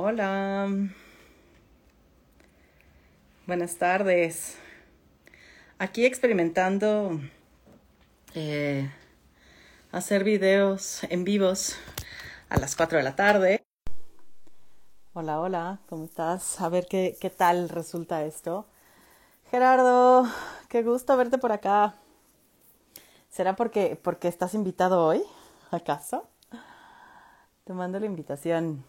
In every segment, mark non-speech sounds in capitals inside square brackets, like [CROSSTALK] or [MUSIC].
Hola. Buenas tardes. Aquí experimentando eh, hacer videos en vivos a las 4 de la tarde. Hola, hola, ¿cómo estás? A ver qué, qué tal resulta esto. Gerardo, qué gusto verte por acá. ¿Será porque, porque estás invitado hoy? ¿Acaso? Te mando la invitación.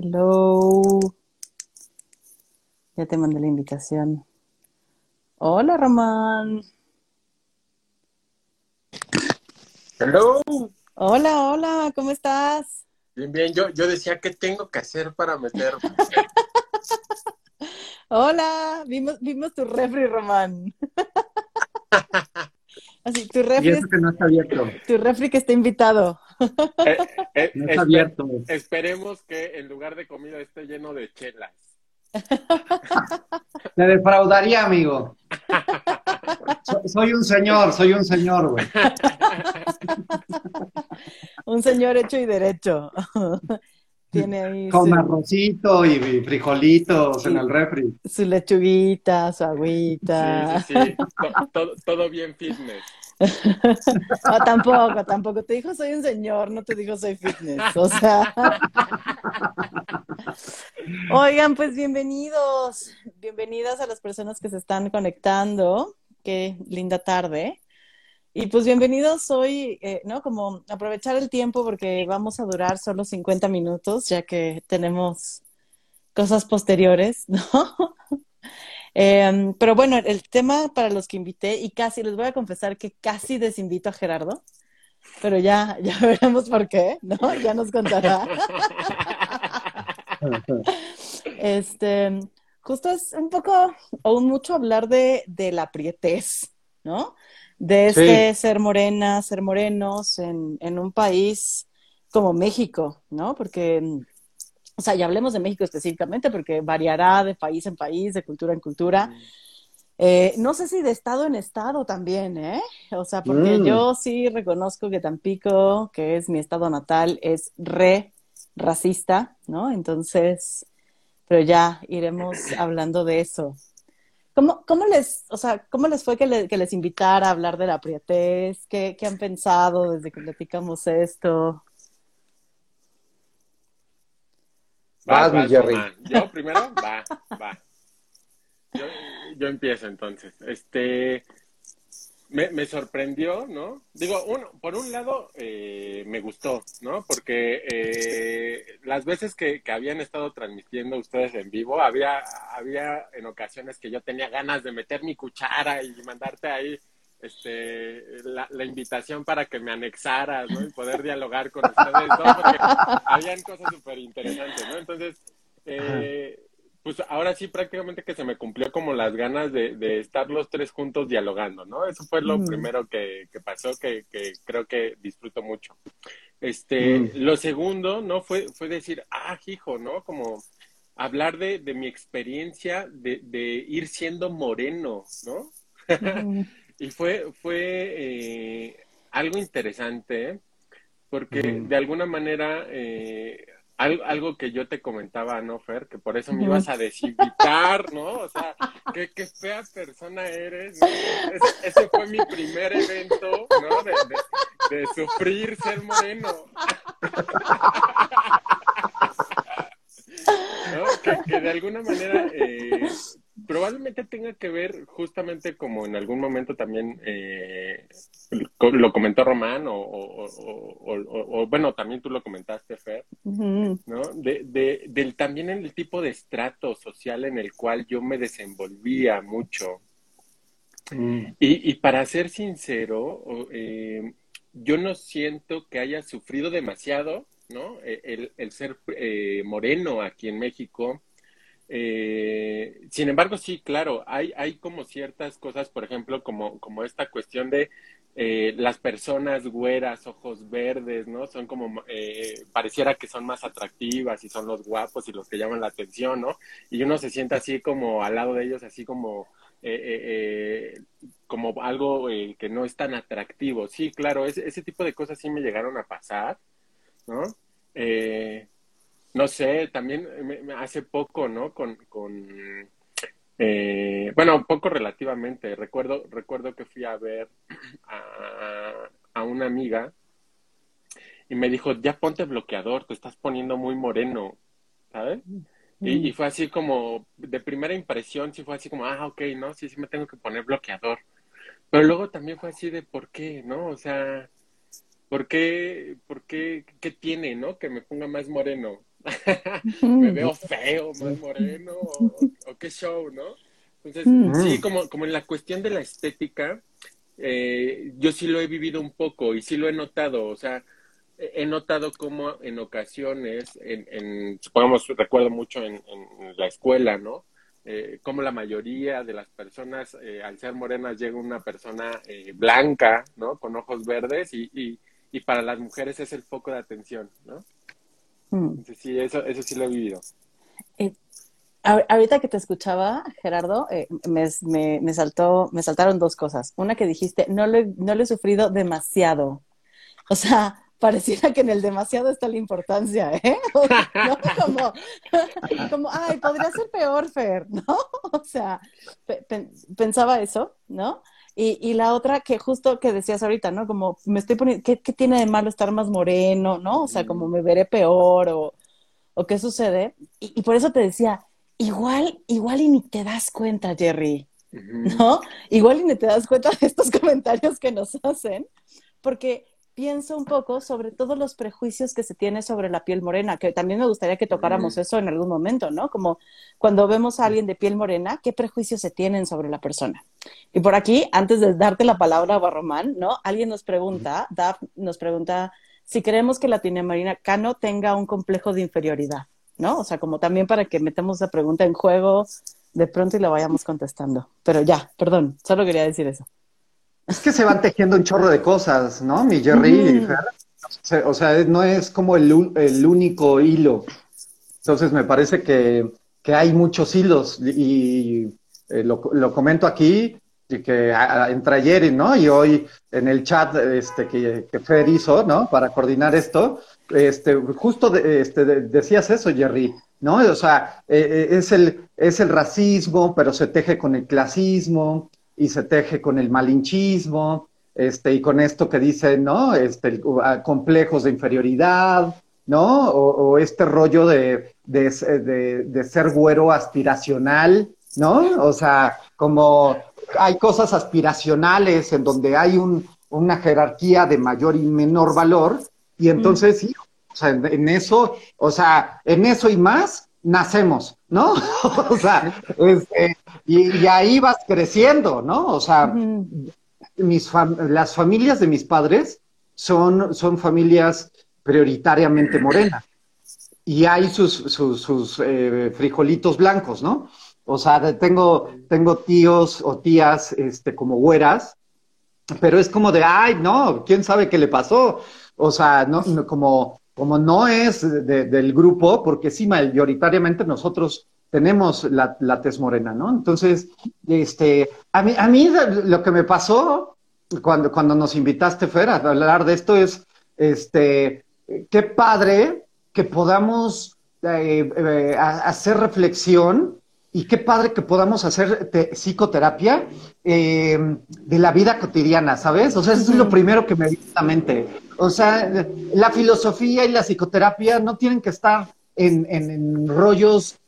Hello. Ya te mandé la invitación. Hola, Román. Hello. Hola, hola, ¿cómo estás? Bien, bien. Yo, yo decía, ¿qué tengo que hacer para meterme? [LAUGHS] Hola, vimos, vimos tu refri, Román. Así, tu Y refri, eso que no está abierto. [LAUGHS] tu refri que está invitado. Eh, eh, No está abierto. esperemos que en lugar de comida esté lleno de chelas. Te defraudaría, amigo. So- soy un señor, soy un señor, güey. Un señor hecho y derecho. Tiene ahí Con su, arrocito y frijolitos en el refri. su lechuguita, su Sí, agüita. sí, sí. To- todo, todo bien fitness. [LAUGHS] No, tampoco, tampoco. Te dijo soy un señor, no te dijo soy fitness. O sea. [LAUGHS] Oigan, pues bienvenidos. Bienvenidas a las personas que se están conectando. Qué linda tarde. Y pues bienvenidos hoy, eh, ¿no? Como aprovechar el tiempo porque vamos a durar solo 50 minutos, ya que tenemos cosas posteriores, [LAUGHS] ¿no? Eh, pero bueno, el tema para los que invité, y casi les voy a confesar que casi desinvito a Gerardo, pero ya, [LAUGHS] ya veremos por qué, ¿no? Ya nos contará. [LAUGHS] Este, justo es un poco o mucho hablar de, de la prietez, ¿no? De este ser morena, ser morenos en, en un país como México, ¿no? Porque, mm, o sea, ya hablemos de México específicamente porque variará de país en país, de cultura en cultura. Eh, no sé si de estado en estado también, ¿eh? O sea, porque Mm. yo sí reconozco que Tampico, que es mi estado natal, es re racista, ¿no? Entonces, pero ya iremos hablando de eso. ¿Cómo, cómo les, o sea, cómo les fue que, le- que les invitara a hablar de la prietez? ¿Qué, qué han pensado desde que platicamos esto? Vas, Vas, mi Jerry. ¿Yo primero? Va, va. Yo, yo empiezo entonces. Este, me, me sorprendió, ¿no? Digo, uno, por un lado, eh, me gustó, ¿no? Porque eh, las veces que, que habían estado transmitiendo ustedes en vivo, había, había en ocasiones que yo tenía ganas de meter mi cuchara y mandarte ahí este, la, la invitación para que me anexaras, ¿no? Y poder dialogar con ustedes, ¿no? Porque habían cosas súper interesantes, ¿no? Entonces, eh, pues ahora sí prácticamente que se me cumplió como las ganas de, de estar los tres juntos dialogando, ¿no? Eso fue lo Mm. primero que, que pasó, que, que creo que disfruto mucho. Este, Mm. lo segundo, ¿no? Fue, fue decir, ah, hijo, ¿no? Como hablar de, de mi experiencia de, de ir siendo moreno, ¿no? [LAUGHS] Y fue, fue eh, algo interesante, porque Ujú. de alguna manera, eh, al- algo que yo te comentaba, ¿no, Fer? Que por eso me ibas a desinvitar, ¿no? O sea, qué, qué fea persona eres, ¿no? Ese, ese fue mi primer evento, ¿no? De, de- de sufrir ser moreno. [LAUGHS] ¿no? Que, que de alguna manera eh, probablemente tenga que ver justamente como en algún momento también eh, lo, lo comentó Román o, o- o- o- o- o, bueno, también tú lo comentaste, Fer. ¿no? De, de- del también el tipo de estrato social en el cual yo me desenvolvía mucho. Mm. Y, y para ser sincero, eh, yo no siento que haya sufrido demasiado, ¿no? Eh, El, el ser eh, moreno aquí en México. Eh, sin embargo, sí, claro, hay, hay como ciertas cosas, por ejemplo, como, como esta cuestión de eh, las personas güeras, ojos verdes, ¿no? Son como, eh, pareciera que son más atractivas y son los guapos y los que llaman la atención, ¿no? Y uno se siente así como al lado de ellos, así como, eh, eh, eh, como algo eh, que no es tan atractivo. Sí, claro, ese, ese tipo de cosas sí me llegaron a pasar, ¿no? Eh, no sé, también hace poco, ¿no? Con, con eh, bueno, poco relativamente. Recuerdo, recuerdo que fui a ver a, a una amiga y me dijo, ya ponte bloqueador, te estás poniendo muy moreno, ¿sabes? Y, y, fue así como, de primera impresión, sí fue así como, ah, ok, no, sí, sí me tengo que poner bloqueador. Pero luego también fue así de, ¿por qué, no? O sea, ¿por qué, por qué, qué tiene, no? Que me ponga más moreno. Me veo feo, más moreno, o, qué show, ¿no? Entonces, sí, como, como en la cuestión de la estética, eh, yo sí lo he vivido un poco y sí lo he notado, o sea, he notado como en ocasiones, en, en supongamos, recuerdo mucho en, en la escuela, ¿no? Eh, como la mayoría de las personas, eh, al ser morenas, llega una persona eh, blanca, ¿no? Con ojos verdes y, y, y, para las mujeres es el foco de atención, ¿no? Mm. Entonces, sí, eso, eso sí lo he vivido. Eh, ahorita que te escuchaba, Gerardo, me, me, me, saltó, me saltaron dos cosas. Una que dijiste, no lo, no lo he sufrido demasiado. O sea, [LAUGHS] pareciera que en el demasiado está la importancia, ¿eh? [LAUGHS] ¿no? como, [LAUGHS] como, ay, podría ser peor, Fer, ¿no? O sea, pe pensaba eso, ¿no? Y, y, la otra que justo que decías ahorita, ¿no? Como me estoy poniendo, ¿qué, ¿qué, tiene de malo estar más moreno, ¿no? O sea, como me veré peor o, o qué sucede. Y, y, por eso te decía, igual, igual y ni te das cuenta, Jerry, ¿no? Igual y ni te das cuenta de estos [LAUGHS] comentarios que nos hacen, porque pienso un poco sobre todos los prejuicios que se tiene sobre la piel morena, que también me gustaría que tocáramos eso en algún momento, ¿no? Como cuando vemos a alguien de piel morena, ¿qué prejuicios se tienen sobre la persona? Y por aquí, antes de darte la palabra, Barromán, ¿no? Alguien nos pregunta, Daf nos pregunta si creemos que latinoamericano tenga un complejo de inferioridad, ¿no? O sea, como también para que metamos la pregunta en juego de pronto y la vayamos contestando. Pero ya, perdón, solo quería decir eso. Es que se van tejiendo un chorro de cosas, ¿no? Mi Jerry. O sea, no es como el, el único hilo. Entonces me parece que, que hay muchos hilos y eh, lo, lo, comento aquí y que entre ayer ¿no? y hoy en el chat este, que, que Fer hizo, ¿no? Para coordinar esto, este, justo de, este, de, decías eso, Jerry, ¿no? O sea, eh, es, el, es el racismo, pero se teje con el clasismo, y se teje con el malinchismo, este, y con esto que dicen, ¿no? Este, complejos de inferioridad, ¿no? O, este rollo de, de, de, de, ser güero aspiracional, ¿no? O sea, como hay cosas aspiracionales en donde hay un, una jerarquía de mayor y menor valor, y entonces, mm. sí, o sea, en, en, eso, o sea, en eso y más, nacemos, ¿no? [LAUGHS] o sea, este, y, y, ahí vas creciendo, ¿no? O sea, uh -huh. mis fam las familias de mis padres son, son familias prioritariamente morenas. Y hay sus, sus, sus eh, frijolitos blancos, ¿no? O sea, tengo, tengo tíos o tías este, como güeras, pero es como de, ay, no, quién sabe qué le pasó. O sea, no, no como, como no es de, del grupo, porque sí, mayoritariamente nosotros tenemos la, la, tez morena, ¿no? Entonces, este, a mí, a mí lo que me pasó cuando, cuando nos invitaste, Fer, a hablar de esto es, este, qué padre que podamos eh, eh, hacer reflexión y qué padre que podamos hacer psicoterapia eh, de la vida cotidiana, ¿sabes? O sea, eso es lo primero que me viene a la mente. O sea, la filosofía y la psicoterapia no tienen que estar en, en, en rollos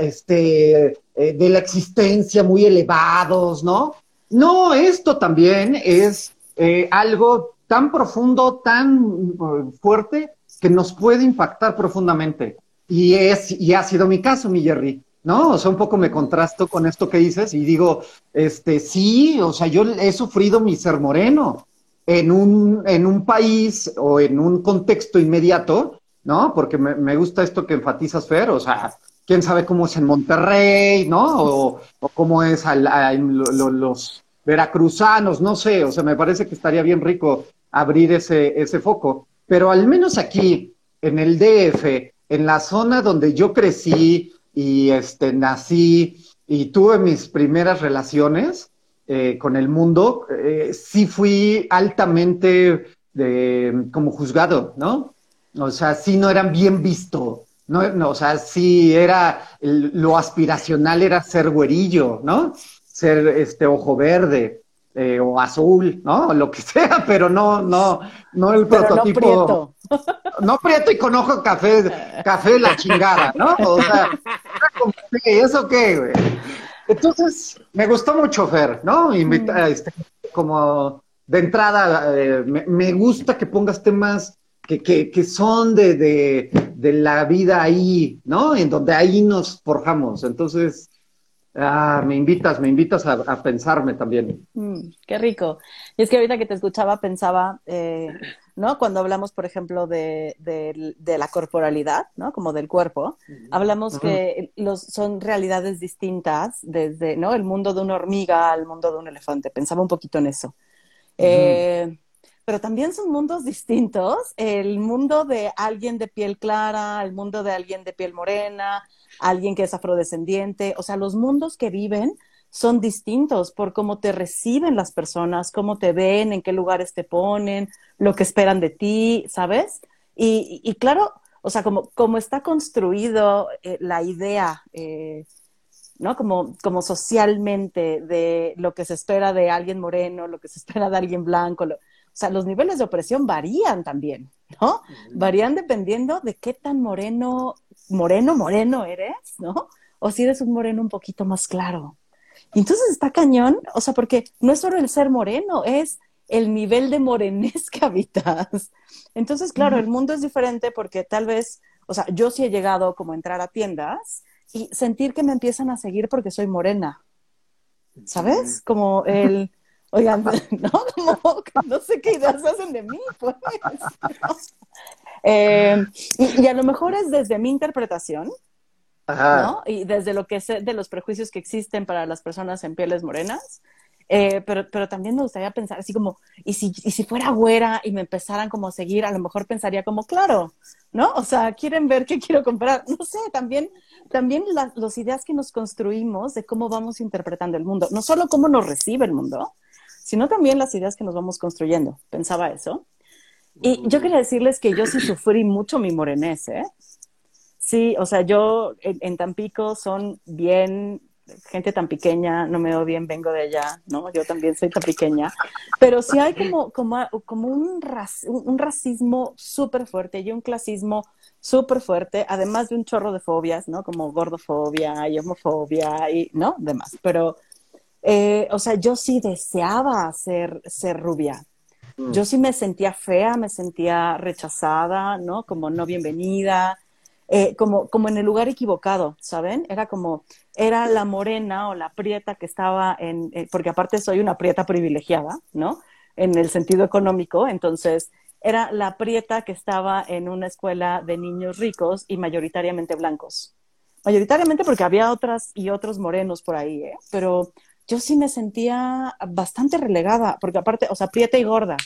este, de la existencia muy elevados, ¿no? No, esto también es eh, algo tan profundo, tan fuerte, que nos puede impactar profundamente. Y, es, y ha sido mi caso, mi Jerry, ¿no? O sea, un poco me contrasto con esto que dices y digo, este, sí, o sea, yo he sufrido mi ser moreno en un, en un país o en un contexto inmediato, ¿no? Porque me, me gusta esto que enfatizas, Fer, o sea, quién sabe cómo es en Monterrey, ¿no? O, cómo es a, lo, los veracruzanos, no sé, o sea, me parece que estaría bien rico abrir ese, ese foco. Pero al menos aquí, en el DF, en la zona donde yo crecí y este, nací y tuve mis primeras relaciones, eh, con el mundo, eh, sí fui altamente de, como juzgado, ¿no? O sea, sí no eran bien visto. No, no, o sea, sí era lo aspiracional era ser güerillo, ¿no? Ser este ojo verde eh, o azul, ¿no? [LAUGHS] Lo que sea, pero no, no, no el prototipo. No prieto. [LAUGHS] no prieto y con ojo café, café la chingada, ¿no? O sea, ¿eso qué, güey? Entonces, me gustó mucho Fer, ¿no? Invita, mm. este, como de entrada, eh, me, gusta que pongas temas que, que, que son de, de, de, la vida ahí, ¿no? En donde ahí nos forjamos. Entonces, ah, me invitas, me invitas a, pensarme también. Mm, qué rico. Y es que ahorita que te escuchaba pensaba, eh, ¿no? Cuando hablamos, por ejemplo, de, de, la corporalidad, ¿no? Como del cuerpo, hablamos que los, son realidades distintas desde, ¿no? El mundo de una hormiga al mundo de un elefante. Pensaba un poquito en eso. Eh, pero también son mundos distintos. El mundo de alguien de piel clara, el mundo de alguien de piel morena, alguien que es afrodescendiente, o sea, los mundos que viven son distintos por cómo te reciben las personas, cómo te ven, en qué lugares te ponen, lo que esperan de ti, ¿sabes? Y, claro, o sea, como, como está construido eh, la idea eh, ¿no? Como, como socialmente de lo que se espera de alguien moreno, lo que se espera de alguien blanco. O sea, los niveles de opresión varían también, ¿no? Varían dependiendo de qué tan moreno, moreno, moreno eres, ¿no? O si eres un moreno un poquito más claro. Y entonces está cañón, o sea, porque no es solo el ser moreno, es el nivel de morenés [LAUGHS] que habitas. Entonces, claro, el mundo es diferente porque tal vez, o sea, yo sí he llegado como a entrar a tiendas y sentir que me empiezan a seguir porque soy morena. ¿Sabes? Como el, oigan, [LAUGHS] ¿no? Como, no sé qué ideas hacen de mí, pues. [LAUGHS] Eh, y, a lo mejor es desde mi interpretación, ¿no? Y desde lo que sé de los prejuicios que existen para las personas en pieles morenas. Eh, pero, pero también me gustaría pensar así como, ¿y si, y si fuera güera y me empezaran como a seguir, a lo mejor pensaría como, claro, ¿no? O sea, quieren ver qué quiero comprar. No sé, también, también las ideas que nos construimos de cómo vamos interpretando el mundo, no solo cómo nos recibe el mundo, sino también las ideas que nos vamos construyendo. Pensaba eso. Y yo quería decirles que yo sí sufrí mucho mi morenés, ¿eh? Sí, o sea, yo en Tampico son bien gente tan pequeña, no me odien, vengo de allá, ¿no? Yo también soy tan pequeña, pero sí hay como, como, como un, un racismo súper fuerte y un clasismo súper fuerte, además de un chorro de fobias, ¿no? Como gordofobia y homofobia y, ¿no? Demás, pero, eh, o sea, yo sí deseaba ser, ser rubia. Mm. Yo sí me sentía fea, me sentía rechazada, ¿no? Como no bienvenida, eh, como, como en el lugar equivocado, ¿saben? Era como, era la morena o la prieta que estaba en, eh, porque aparte soy una prieta privilegiada, ¿no? En el sentido económico, entonces era la prieta que estaba en una escuela de niños ricos y mayoritariamente blancos. Mayoritariamente porque había otras y otros morenos por ahí, ¿eh? Pero yo sí me sentía bastante relegada, porque aparte, o sea, prieta y gorda,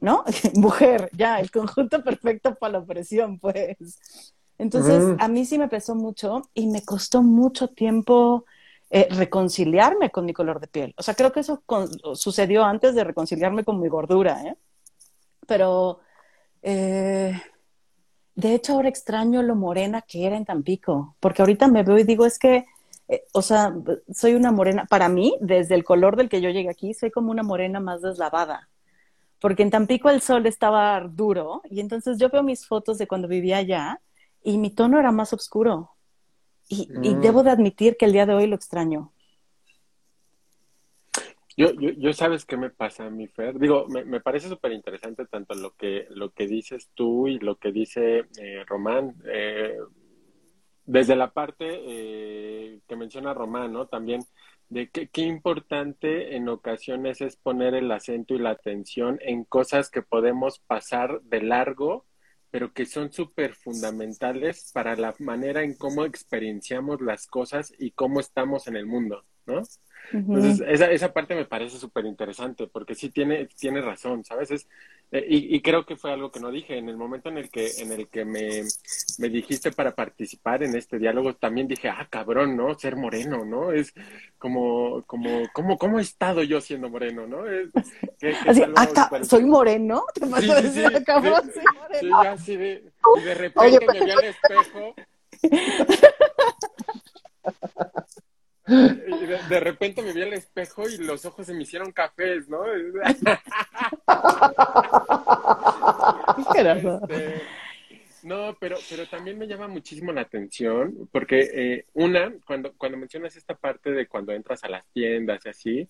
¿no? [LAUGHS] Mujer, ya, el conjunto [LAUGHS] perfecto para la opresión, pues. Entonces, a mí sí me pesó mucho y me costó mucho tiempo eh, reconciliarme con mi color de piel. O sea, creo que eso sucedió antes de reconciliarme con mi gordura, ¿eh? Pero, eh, de hecho, ahora extraño lo morena que era en Tampico, porque ahorita me veo y digo, es que, eh, o sea, soy una morena, para mí, desde el color del que yo llegué aquí, soy como una morena más deslavada porque en Tampico el sol estaba duro y entonces yo veo mis fotos de cuando vivía allá y mi tono era más oscuro. Y, mm. debo de admitir que el día de hoy lo extraño. Yo, yo, yo sabes qué me pasa, mi Fer. Digo, me, me parece súper interesante tanto lo que, lo que dices tú y lo que dice eh, Román. Eh, desde la parte eh, que menciona Román, ¿no? También de qué, qué importante en ocasiones es poner el acento y la atención en cosas que podemos pasar de largo pero que son súper fundamentales para la manera en cómo experienciamos las cosas y cómo estamos en el mundo, ¿no? Entonces, esa, esa parte me parece súper interesante, porque sí tiene, tiene razón, ¿sabes? Es, eh, y, y, creo que fue algo que no dije. En el momento en el que, en el que me, me, dijiste para participar en este diálogo, también dije, ah, cabrón, ¿no? Ser moreno, ¿no? Es como, como, como, ¿cómo he estado yo siendo moreno, no? Es, que, que Así, ah, ¿soy moreno? ¿Te sí, sí, sí, sí, cabrón, sí, moreno. Sí, así de, y de repente Oye, me vi al espejo. [LAUGHS] De, repente me vi al espejo y los ojos se me hicieron cafés, ¿no? [LAUGHS] este, no, pero, pero también me llama muchísimo la atención porque eh, una, cuando, cuando mencionas esta parte de cuando entras a las tiendas y así,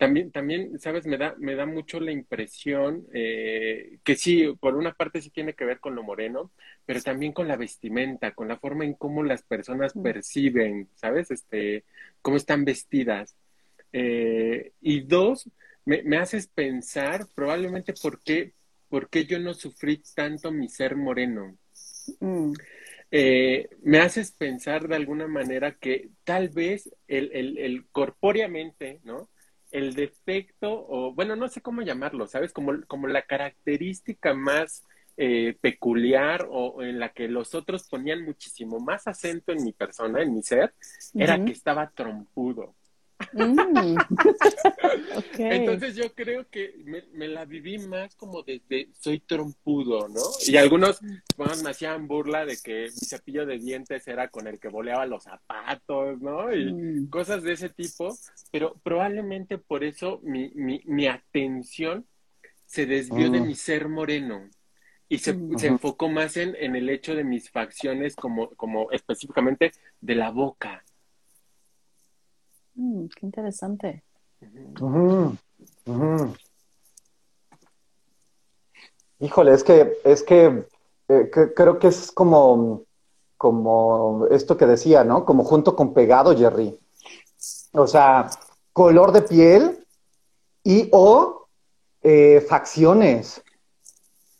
también, también, sabes, me da, me da mucho la impresión eh, que sí, por una parte sí tiene que ver con lo moreno, pero también con la vestimenta, con la forma en cómo las personas perciben, ¿sabes? Este, cómo están vestidas. Eh, y dos, me, me, haces pensar probablemente por qué, por qué yo no sufrí tanto mi ser moreno. Mm. Eh, me haces pensar de alguna manera que tal vez el, el, el corpóreamente, ¿no? El defecto, o bueno, no sé cómo llamarlo, ¿sabes? Como, como la característica más eh, peculiar o en la que los otros ponían muchísimo más acento en mi persona, en mi ser, era que estaba trompudo. Mm. [LAUGHS] Entonces yo creo que me, la viví más como desde soy trompudo, ¿no? Y algunos bueno, me hacían burla de que mi cepillo de dientes era con el que boleaba los zapatos, ¿no? Y mm. cosas de ese tipo, pero probablemente por eso mi, mi, mi atención se desvió de mm. mi ser moreno y se, se enfocó más en, en, el hecho de mis facciones como, como específicamente de la boca. Mm, qué interesante. Híjole, es que, es que, eh, creo que es como, como esto que decía, ¿no? Como junto con pegado, Jerry. O sea, color de piel y o eh, facciones,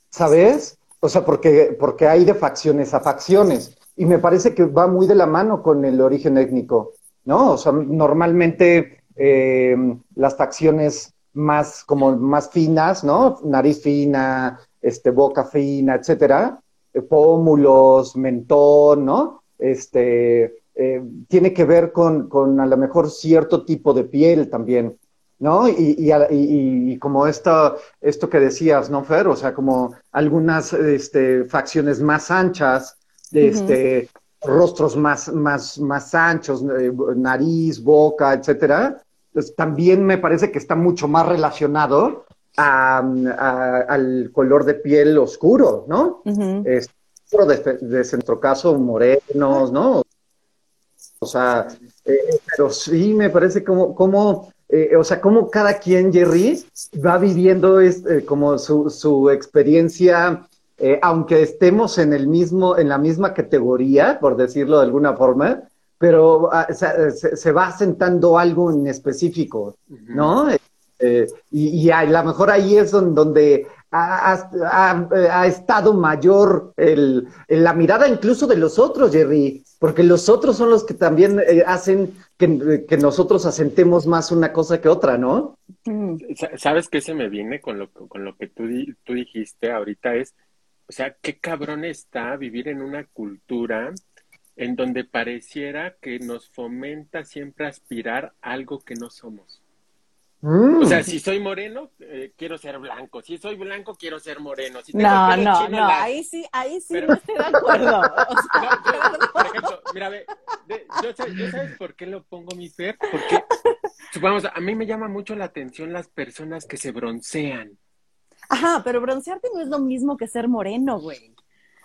¿sabes? O sea, porque, porque hay de facciones a facciones. Y me parece que va muy de la mano con el origen étnico. ¿No? O sea, normalmente eh, las facciones más como más finas, ¿no? Nariz fina, este, boca fina, etcétera, eh, pómulos, mentón, ¿no? Este, eh, tiene que ver con, con, a lo mejor cierto tipo de piel también, ¿no? Y, y, y, y, como esto, esto que decías, ¿no, Fer? O sea, como algunas este, facciones más anchas, este, rostros más, más, más anchos, eh, nariz, boca, etcétera, pues también me parece que está mucho más relacionado a, al color de piel oscuro, ¿no? de, de centrocaso morenos, ¿no? O sea, eh, pero sí me parece como, como eh, o sea, como cada quien, Jerry, va viviendo este, como su, su experiencia eh, aunque estemos en el mismo, en la misma categoría, por decirlo de alguna forma, pero ah, se, va sentando algo en específico, ¿no? Eh, y, a lo mejor ahí es donde, ha, estado mayor el, la mirada incluso de los otros, Jerry, porque los otros son los que también eh, hacen que, nosotros asentemos más una cosa que otra, ¿no? ¿Sabes qué se me viene con lo, con lo que tú, tú dijiste ahorita? Es o sea, qué cabrón está vivir en una cultura en donde pareciera que nos fomenta siempre aspirar algo que no somos. O sea, mm. si soy moreno, eh, quiero ser blanco. Si soy blanco, quiero ser moreno. Si no, no, no, ahí sí, ahí sí no estoy de acuerdo. [LAUGHS] por ejemplo, mira, ve, yo, sabes por qué lo pongo mi fer? Porque, supongamos, a mí me llama mucho la atención las personas que se broncean. Ajá, pero broncearte no es lo mismo que ser moreno, güey.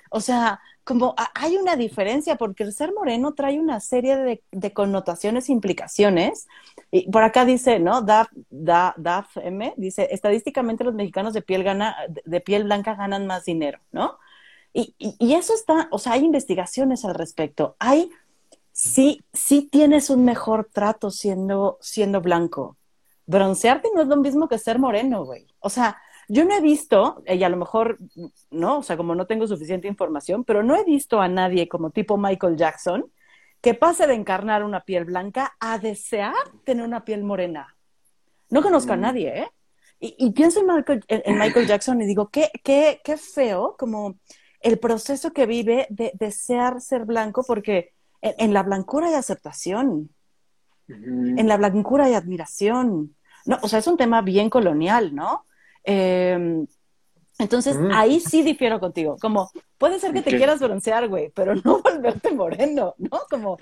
O sea, como hay una diferencia porque el ser moreno trae una serie de, de connotaciones e implicaciones. Y por acá dice, ¿no? DAF, DAF, M dice, estadísticamente los mexicanos de piel, gana, de piel blanca ganan más dinero, ¿no? Y, y, y, eso está, o sea, hay investigaciones al respecto. Hay, sí, sí tienes un mejor trato siendo, siendo blanco. Broncearte no es lo mismo que ser moreno, güey. O sea, yo no he visto, y a lo mejor, no, o sea, como no tengo suficiente información, pero no he visto a nadie como tipo Michael Jackson que pase de encarnar una piel blanca a desear tener una piel morena. No conozco a nadie, ¿eh? Y, pienso en Michael, en, Michael, Jackson y digo, qué, qué, qué feo como el proceso que vive de desear ser blanco, porque en, la blancura hay aceptación, en la blancura hay admiración. No, o sea, es un tema bien colonial, ¿no? Em, entonces, ahí sí difiero contigo. Como, puede ser que te quieras broncear, güey, pero no [LAUGHS] volverte moreno, ¿no? Como,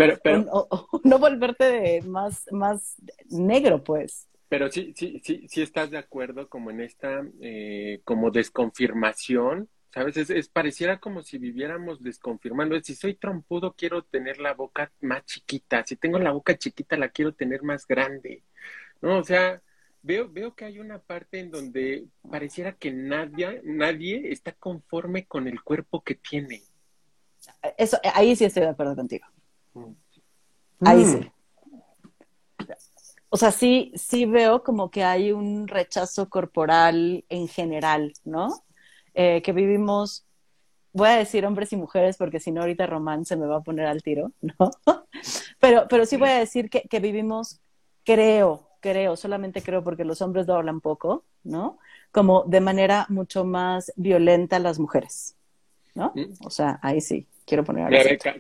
no volverte más, más negro, pues. Pero sí, sí, sí, sí estás de acuerdo como en esta, eh, como desconfirmación, ¿sabes? Es, pareciera como si viviéramos desconfirmando. Si soy trompudo, quiero tener la boca más chiquita. Si tengo la boca chiquita, la quiero tener más grande. ¿No? O sea, veo, veo que hay una parte en donde pareciera que nadie, nadie está conforme con el cuerpo que tiene. Eso, ahí sí estoy de acuerdo contigo. Mm. Ahí sí. O sea, sí, sí veo como que hay un rechazo corporal en general, ¿no? Eh, que vivimos, voy a decir hombres y mujeres porque si no ahorita Román se me va a poner al tiro, ¿no? [LAUGHS] pero, pero sí voy a decir que, que vivimos, creo, creo, solamente creo porque los hombres lo hablan poco, ¿no? Como de manera mucho más violenta a las mujeres, ¿no? Mm. O sea, ahí sí quiero poner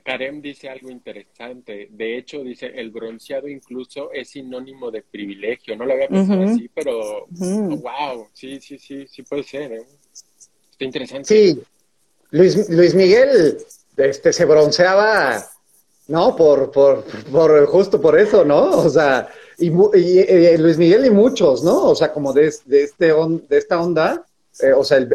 Karem dice algo interesante. De hecho, dice, el bronceado incluso es sinónimo de privilegio. No lo había pensado así, pero wow, sí, sí, sí, sí puede ser. ¿eh? Está interesante. Sí, Luis, Luis Miguel este, se bronceaba, ¿no? Por, por, por, justo por eso, ¿no? O sea, y, y, Luis Miguel y muchos, ¿no? O sea, como de, de, este de esta onda, eh, o sea, el,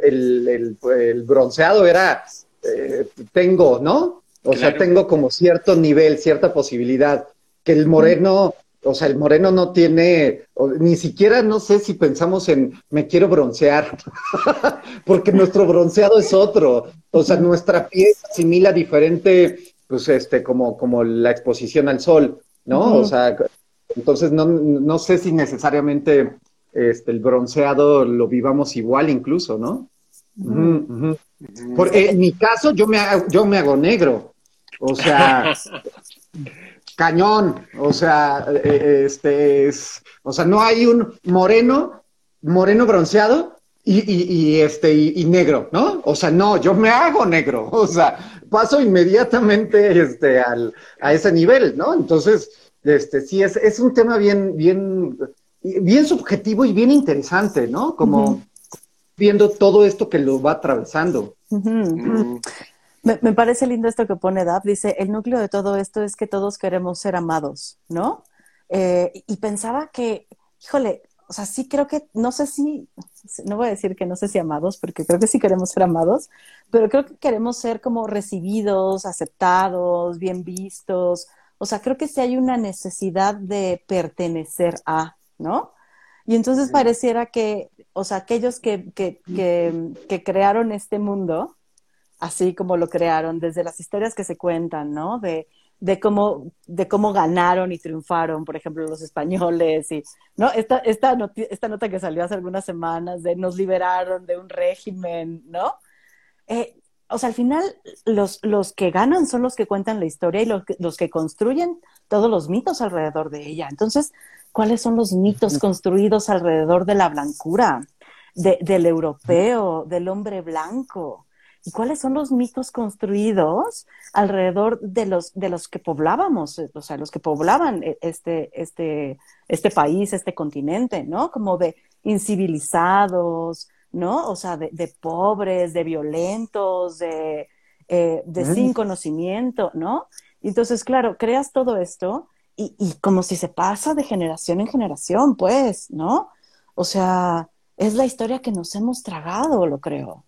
el, el bronceado era eh, tengo, ¿no? O sea, tengo como cierto nivel, cierta posibilidad. Que el moreno, o sea, el moreno no tiene, ni siquiera no sé si pensamos en me quiero broncear, [LAUGHS] porque nuestro bronceado es otro. O sea, nuestra piel asimila diferente, pues este, como, como la exposición al sol, ¿no? O sea, entonces no, no sé si necesariamente este, el bronceado lo vivamos igual incluso, ¿no? Porque en mi caso yo me hago, yo me hago negro. O sea, [LAUGHS] cañón. O sea, eh, este es, o sea, no hay un moreno, moreno bronceado y, este y, negro, ¿no? O sea, no, yo me hago negro. [LAUGHS] O sea, paso inmediatamente este al, a ese nivel, ¿no? Entonces, este sí es, es un tema bien, bien, bien subjetivo y bien interesante, ¿no? Como viendo todo esto que lo va atravesando. me, parece lindo esto que pone Dab. Dice, el núcleo de todo esto es que todos queremos ser amados, ¿no? Eh, y pensaba que, híjole, o sea, sí creo que, no sé si, no voy a decir que no sé si amados, porque creo que sí queremos ser amados, pero creo que queremos ser como recibidos, aceptados, bien vistos. O sea, creo que sí hay una necesidad de pertenecer a, ¿no? Y entonces pareciera que, o sea, aquellos que, que, que, crearon este mundo, así como lo crearon, desde las historias que se cuentan, ¿no? De, de cómo, de cómo ganaron y triunfaron, por ejemplo, los españoles, y, ¿no? Esta, esta, esta nota que salió hace algunas semanas de nos liberaron de un régimen, ¿no? Eh, o sea, al final los, los que ganan son los que cuentan la historia y los los que construyen todos los mitos alrededor de ella. Entonces, cuáles son los mitos construidos alrededor de la blancura, del europeo, del hombre blanco. ¿Y cuáles son los mitos construidos alrededor de los, de los que poblábamos, o sea, los que poblaban e, este, este, este país, este continente, ¿no? Como de incivilizados, ¿no? O sea, de, pobres, de violentos, de, eh, de sin conocimiento, ¿no? Entonces, claro, creas todo esto y, como si se pasa de generación en generación, pues, ¿no? O sea, es la historia que nos hemos tragado, lo creo.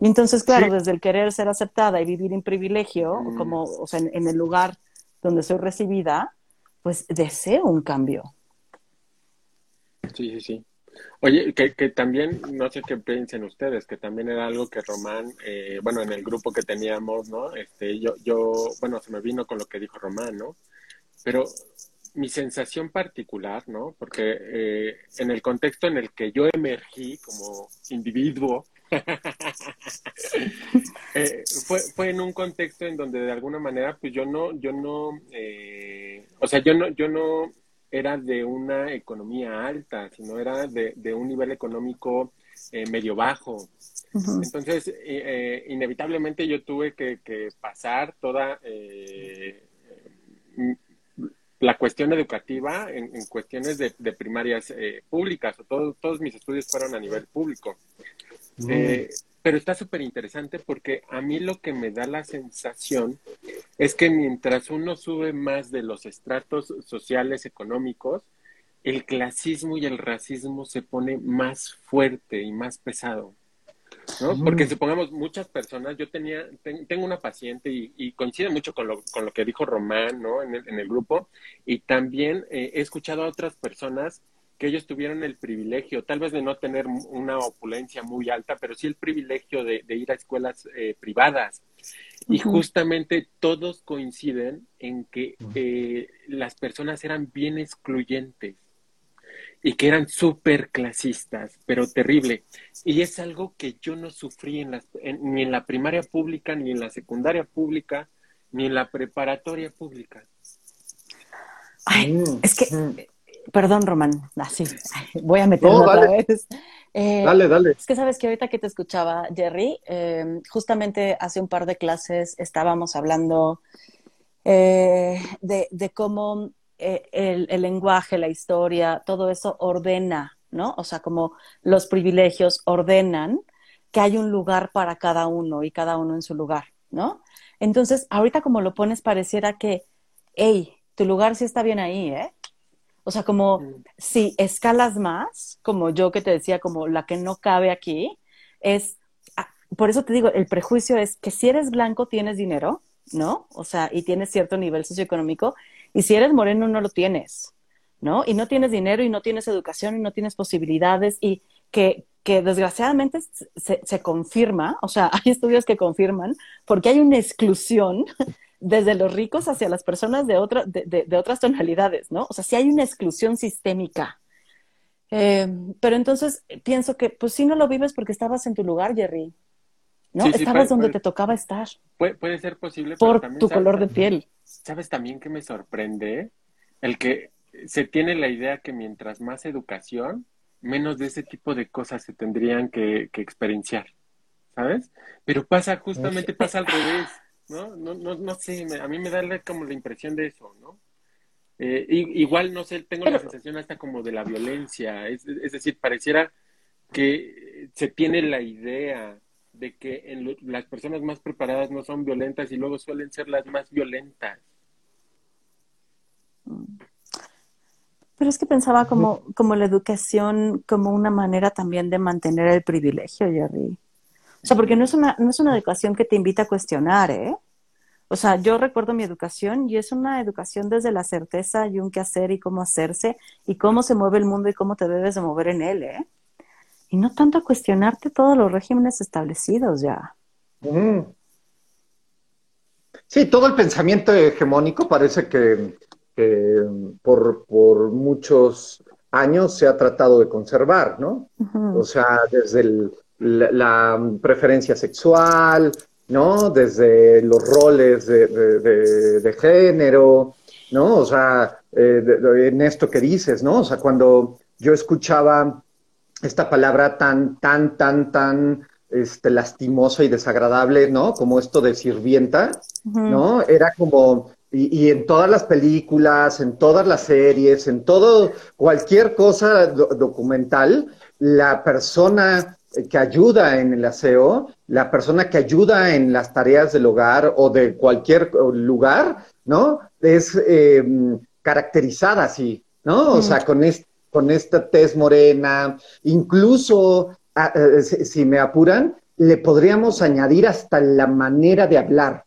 Y entonces, claro, desde el querer ser aceptada y vivir en privilegio, mm. como, o sea, en, el lugar donde soy recibida, pues deseo un cambio. Sí, sí, sí. Oye, que, que, también, no sé qué piensen ustedes, que también era algo que Román, eh, bueno, en el grupo que teníamos, ¿no? Este, yo, yo, bueno, se me vino con lo que dijo Román, ¿no? Pero mi sensación particular, ¿no? Porque eh, en el contexto en el que yo emergí como individuo, [LAUGHS] Eh, fue, fue en un contexto en donde de alguna manera, pues yo no, yo no, eh, o sea, yo no, yo no era de una economía alta, sino era de, de un nivel económico eh, medio bajo. Entonces, inevitablemente yo tuve que, que pasar toda la cuestión educativa en, cuestiones de, primarias públicas, o todos mis estudios fueron a nivel público. Eh, pero está súper interesante porque a mí lo que me da la sensación es que mientras uno sube más de los estratos sociales económicos, el clasismo y el racismo se pone más fuerte y más pesado. ¿no? Porque supongamos muchas personas, yo tenía, tengo una paciente y, coincide mucho con lo, con lo que dijo Román, ¿no? En el, en el grupo, y también eh, he escuchado a otras personas que ellos tuvieron el privilegio, tal vez de no tener una opulencia muy alta, pero sí el privilegio de, ir a escuelas eh, privadas. Y justamente todos coinciden en que eh, las personas eran bien excluyentes y que eran súper clasistas, pero terrible. Y es algo que yo no sufrí en las, ni en la primaria pública, ni en la secundaria pública, ni en la preparatoria pública. Ay, mm, es que mm. Perdón, Román, así, [LAUGHS] voy a meterlo otra vez. Eh, dale, dale. Es que sabes que ahorita que te escuchaba, Jerry, em, justamente hace un par de clases estábamos hablando eh, de, cómo eh, el, el, lenguaje, la historia, todo eso ordena, ¿no? O sea, como los privilegios ordenan que hay un lugar para cada uno y cada uno en su lugar, ¿no? Entonces, ahorita como lo pones, pareciera que, hey, tu lugar sí está bien ahí, ¿eh? O sea, como si escalas más, como yo que te decía, como la que no cabe aquí, es, ah, por eso te digo, el prejuicio es que si eres blanco tienes dinero, ¿no? O sea, y tienes cierto nivel socioeconómico, y si eres moreno no lo tienes, ¿no? Y no tienes dinero y no tienes educación y no tienes posibilidades y que, que desgraciadamente se, se confirma, o sea, [LAUGHS] hay estudios que confirman, porque hay una exclusión desde los ricos hacia las personas de, otra, de, de, otras tonalidades, ¿no? O sea, sí hay una exclusión sistémica. Eh, pero entonces pienso que, pues sí no lo vives porque estabas en tu lugar, Jerry. ¿No? estabas donde te tocaba estar. Puede, puede ser posible. Por tu color de piel. ¿Sabes también que me sorprende? El que se tiene la idea que mientras más educación, menos de ese tipo de cosas se tendrían que, que experienciar. ¿Sabes? Pero pasa, justamente pasa al revés. ¿No? No, no, no sé, a mí me da como la impresión de eso, ¿no? Eh, igual, no sé, tengo la sensación hasta como de la violencia, es, decir, pareciera que se tiene la idea de que en las personas más preparadas no son violentas y luego suelen ser las más violentas. Pero es que pensaba como, como la educación como una manera también de mantener el privilegio, Jerry. O sea, porque no es una, no es una educación que te invita a cuestionar, ¿eh? O sea, yo recuerdo mi educación y es una educación desde la certeza y un qué hacer y cómo hacerse y cómo se mueve el mundo y cómo te debes de mover en él, ¿eh? Y no tanto a cuestionarte todos los regímenes establecidos ya. Mm. Sí, todo el pensamiento hegemónico parece que, por, por, muchos años se ha tratado de conservar, ¿no? O sea, desde el, la, preferencia sexual, ¿no? Desde los roles de, género, ¿no? O sea, eh, en esto que dices, ¿no? O sea, cuando yo escuchaba esta palabra tan, tan, tan, tan este, lastimosa y desagradable, ¿no? Como esto de sirvienta, ¿no? Era como, y, en todas las películas, en todas las series, en todo, cualquier cosa documental, la persona que ayuda en el aseo, la persona que ayuda en las tareas del hogar o de cualquier lugar, ¿no? Es em, caracterizada así, ¿no? O sea, con, con esta tez morena, incluso, eh, si, me apuran, le podríamos añadir hasta la manera de hablar,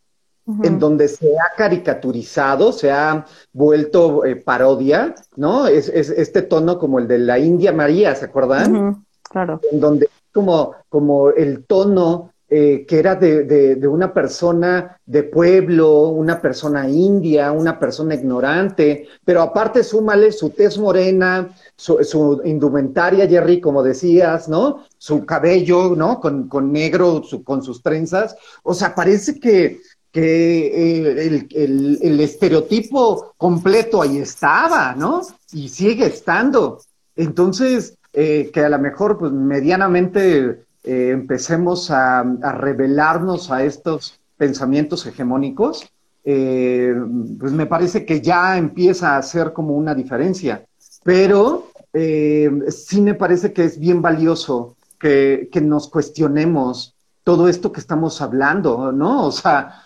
en donde se ha caricaturizado, se ha vuelto eh, parodia, ¿no? Es, este tono como el de la India María, ¿se acuerdan? Claro. En donde como, como el tono eh, que era de, de, una persona de pueblo, una persona india, una persona ignorante, pero aparte súmale su tez morena, su, indumentaria, Jerry, como decías, ¿no? Su cabello, ¿no? Con, con negro, con sus trenzas. O sea, parece que, que eh, el, el, estereotipo completo ahí estaba, ¿no? Y sigue estando. Entonces, eh, que a lo mejor, pues, medianamente eh, empecemos a, a, revelarnos a estos pensamientos hegemónicos, eh, pues me parece que ya empieza a ser como una diferencia. Pero sí me parece que es bien valioso que, que, nos cuestionemos todo esto que estamos hablando, ¿no? O sea,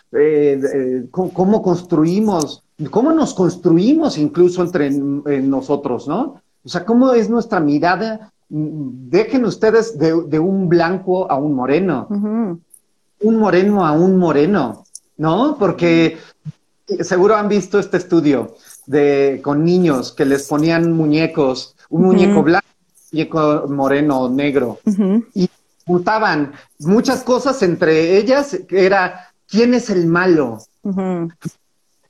cómo construimos, cómo nos construimos incluso entre nosotros, ¿no? O sea, cómo es nuestra mirada dejen ustedes de, de, un blanco a un moreno, uh -huh. un moreno a un moreno, ¿no? Porque seguro han visto este estudio de con niños que les ponían muñecos, un muñeco uh -huh. blanco, un muñeco moreno, negro, uh -huh. y juntaban muchas cosas entre ellas, que era quién es el malo.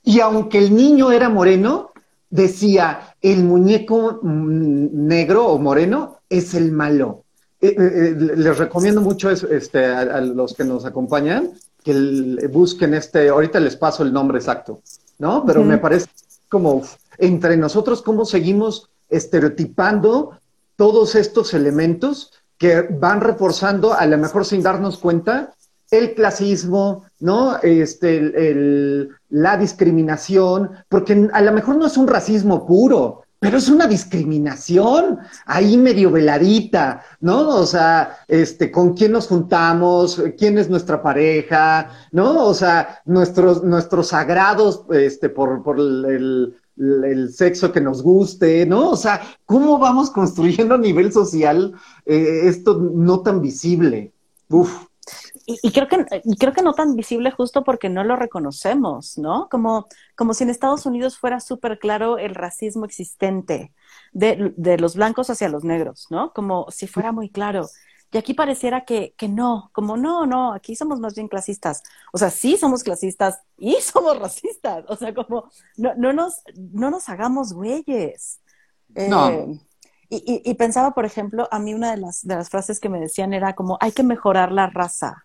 Y aunque el niño era moreno, decía el muñeco negro o moreno es el malo. Eh, eh, les recomiendo mucho eso, este, a, a, los que nos acompañan que el, busquen este, ahorita les paso el nombre exacto, ¿no? Pero uh -huh. me parece como entre nosotros cómo seguimos estereotipando todos estos elementos que van reforzando, a lo mejor sin darnos cuenta, el clasismo, ¿no? Este, el, el, la discriminación, porque a lo mejor no es un racismo puro, pero es una discriminación ahí medio veladita, ¿no? O sea, este, con quién nos juntamos, quién es nuestra pareja, ¿no? O sea, nuestros, nuestros sagrados, este, por, por el, el, sexo que nos guste, ¿no? O sea, ¿cómo vamos construyendo a nivel social eh, esto no tan visible? Uf. Y, y, creo que y creo que no tan visible justo porque no lo reconocemos, ¿no? Como, como si en Estados Unidos fuera súper claro el racismo existente de, de, los blancos hacia los negros, ¿no? Como si fuera muy claro. Y aquí pareciera que, que no, como no, no, aquí somos más bien clasistas. O sea, sí somos clasistas y [LAUGHS] somos racistas. O sea, como no, no, nos, no nos hagamos güeyes. No. Eh, y, y, y, pensaba, por ejemplo, a mí una de las, de las frases que me decían era como, hay que mejorar la raza.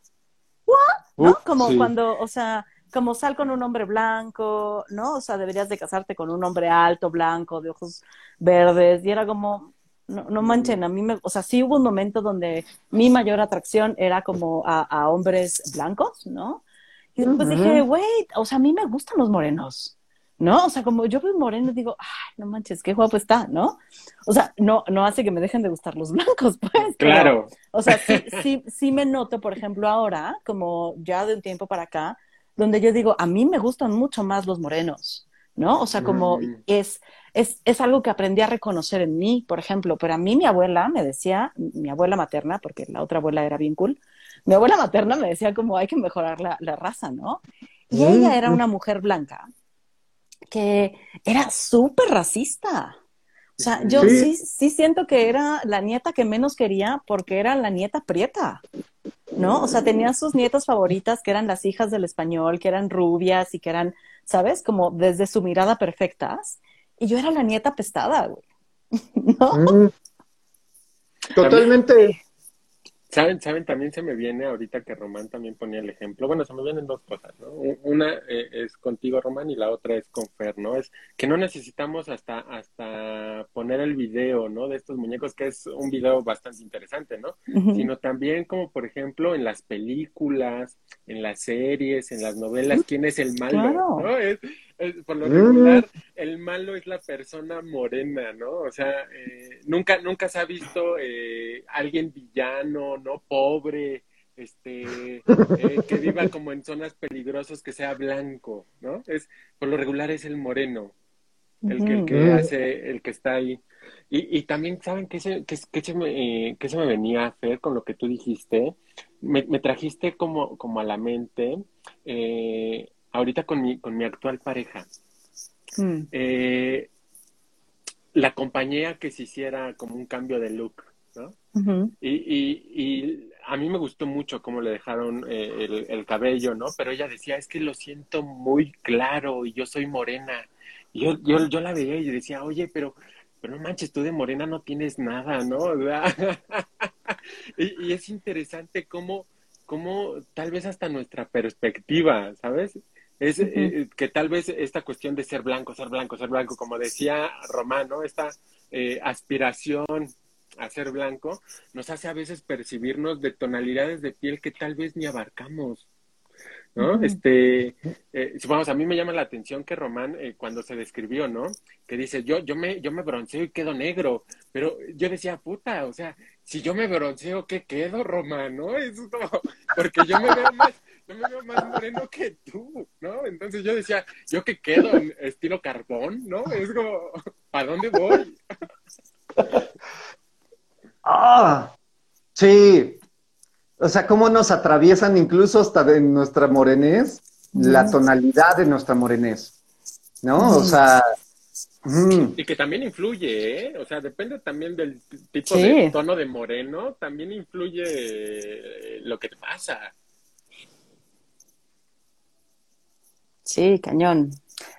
¿No? Como sí. cuando, o sea, como sal con un hombre blanco, ¿no? O sea, deberías de casarte con un hombre alto, blanco, de ojos verdes, y era como, no, no manchen, a mí me, o sea, sí hubo un momento donde mi mayor atracción era como a, a hombres blancos, ¿no? Y después uh -huh. dije, wait, o sea, a mí me gustan los morenos. ¿No? O sea, como yo veo moreno digo, ay, no manches, qué guapo está, ¿no? O sea, no, no hace que me dejen de gustar los [LAUGHS] blancos, pues. Claro. Pero, o sea, sí, sí, sí me noto, por ejemplo, ahora, como ya de un tiempo para acá, donde yo digo, a mí me gustan mucho más los morenos, ¿no? O sea, como mm. es, es, es algo que aprendí a reconocer en mí, por ejemplo, pero a mí mi abuela me decía, mi abuela materna, porque la otra abuela era bien cool, mi abuela materna me decía como hay que mejorar la, la raza, ¿no? Y mm. ella era una mujer blanca que era súper racista. O sea, yo sí. sí. sí, siento que era la nieta que menos quería porque era la nieta prieta, ¿no? O sea, tenía sus nietas favoritas que eran las hijas del español, que eran rubias y que eran, ¿sabes? Como desde su mirada perfectas. Y yo era la nieta pestada, güey. [LAUGHS] ¿No? Mm. Totalmente. ¿Saben, saben, también se me viene ahorita que Román también ponía el ejemplo. Bueno, se me vienen dos cosas, ¿no? Una eh, es contigo, Román, y la otra es con Fer, ¿no? Es que no necesitamos hasta, hasta poner el video, ¿no? De estos muñecos, que es un video bastante interesante, ¿no? Uh -huh. Sino también como, por ejemplo, en las películas, en las series, en las novelas, ¿quién es el malo? Claro. ¿no? Es, es, por lo regular, el malo es la persona morena, ¿no? O sea, eh, nunca, nunca se ha visto eh, alguien villano, ¿no? Pobre, este, [LAUGHS] eh, que viva como en zonas peligrosas, que sea blanco, ¿no? Es, por lo regular es el moreno, el que, el que hace, el que está ahí. Y, y también, ¿saben qué se, qué, qué se, me, qué se me venía a hacer con lo que tú dijiste? Me, me trajiste como, como a la mente eh, ahorita con mi, con mi actual pareja, mm. eh, la acompañé a que se hiciera como un cambio de look, Y, y, y a mí me gustó mucho cómo le dejaron eh, el, el cabello, ¿no? Pero ella decía, es que lo siento muy claro y yo soy morena. Y yo, yo, yo la veía y decía, oye, pero, pero no manches, tú de morena no tienes nada, ¿no? [LAUGHS] Y, y es interesante cómo, cómo tal vez hasta nuestra perspectiva, ¿sabes? Es eh, que tal vez esta cuestión de ser blanco, ser blanco, ser blanco, como decía Román, ¿no? Esta eh, aspiración a ser blanco nos hace a veces percibirnos de tonalidades de piel que tal vez ni abarcamos, ¿no? Este, eh, a mí me llama la atención que Román, eh, cuando se describió, ¿no? Que dice, yo, yo me, yo me bronceo y quedo negro, pero yo decía, puta, o sea, si yo me bronceo, ¿qué quedo, Román, no? Es como, porque yo me veo más, yo me veo más moreno que tú, ¿no? Entonces yo decía, ¿yo qué quedo? ¿En estilo carbón, ¿no? Es como, ¿para dónde voy? Ah, sí. O sea, cómo nos atraviesan incluso hasta de nuestra morenés, la tonalidad de nuestra morenés, ¿no? O sea, mm, Y que también influye, ¿eh? O sea, depende también del tipo Sí. de tono de moreno, también influye lo que te pasa. Sí, cañón.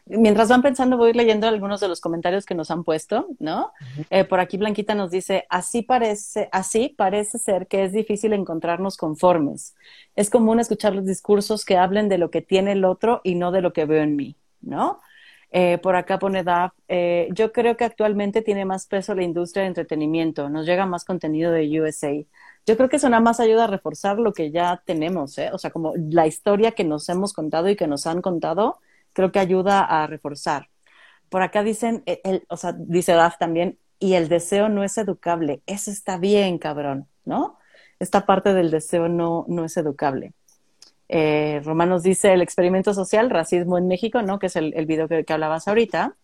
Mientras van pensando, voy leyendo algunos de los comentarios que nos han puesto, ¿no? Eh, por aquí Blanquita nos dice, así parece, así parece ser que es difícil encontrarnos conformes. Es común escuchar los discursos que hablen de lo que tiene el otro y no de lo que veo en mí, ¿no? Eh, por acá pone Daf, eh, yo creo que actualmente tiene más peso la industria de entretenimiento, nos llega más contenido de USA. Yo creo que eso nada más ayuda a reforzar lo que ya tenemos, ¿eh? O sea, como la historia que nos hemos contado y que nos han contado, creo que ayuda a reforzar. Por acá dicen, el, el- o sea, dice Daf también, y el deseo no es educable. Eso está bien, cabrón, ¿no? Esta parte del deseo no, no es educable. Eh, Romanos dice el experimento social, racismo en México, ¿no? Que es el, el video que, que hablabas ahorita.